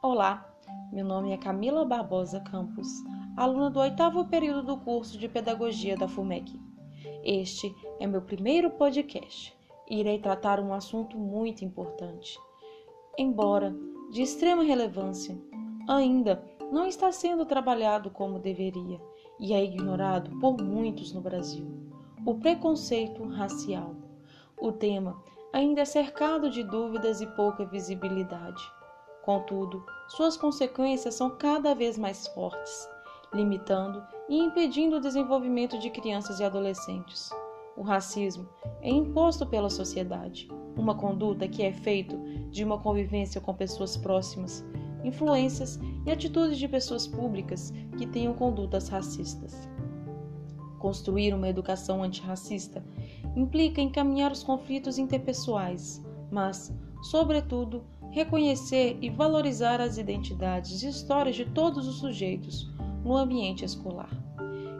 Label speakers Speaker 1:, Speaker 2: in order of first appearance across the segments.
Speaker 1: Olá, meu nome é Camila Barbosa Campos, aluna do oitavo período do curso de Pedagogia da FUMEC. Este é meu primeiro podcast e irei tratar um assunto muito importante. Embora de extrema relevância, ainda não está sendo trabalhado como deveria e é ignorado por muitos no Brasil: o preconceito racial. O tema ainda é cercado de dúvidas e pouca visibilidade. Contudo, suas consequências são cada vez mais fortes, limitando e impedindo o desenvolvimento de crianças e adolescentes. O racismo é imposto pela sociedade, uma conduta que é feito de uma convivência com pessoas próximas, influências e atitudes de pessoas públicas que tenham condutas racistas. Construir uma educação antirracista implica encaminhar os conflitos interpessoais, mas, sobretudo, reconhecer e valorizar as identidades e histórias de todos os sujeitos no ambiente escolar.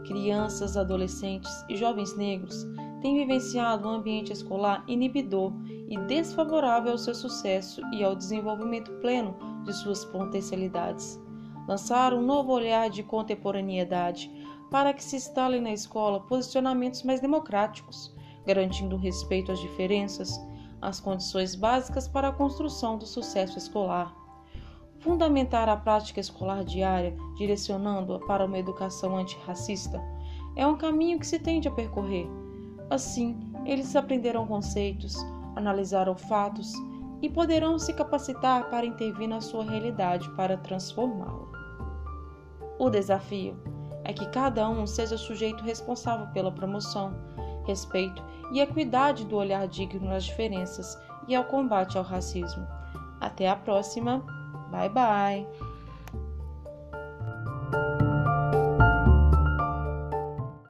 Speaker 1: Crianças, adolescentes e jovens negros têm vivenciado um ambiente escolar inibidor e desfavorável ao seu sucesso e ao desenvolvimento pleno de suas potencialidades. Lançar um novo olhar de contemporaneidade para que se instalem na escola posicionamentos mais democráticos, garantindo respeito às diferenças, as condições básicas para a construção do sucesso escolar. Fundamentar a prática escolar diária, direcionando-a para uma educação antirracista, é um caminho que se tende a percorrer. Assim, eles aprenderão conceitos, analisarão fatos e poderão se capacitar para intervir na sua realidade para transformá-la. O desafio é que cada um seja sujeito responsável pela promoção, respeito e equidade do olhar digno às diferenças e ao combate ao racismo. Até a próxima. Bye bye.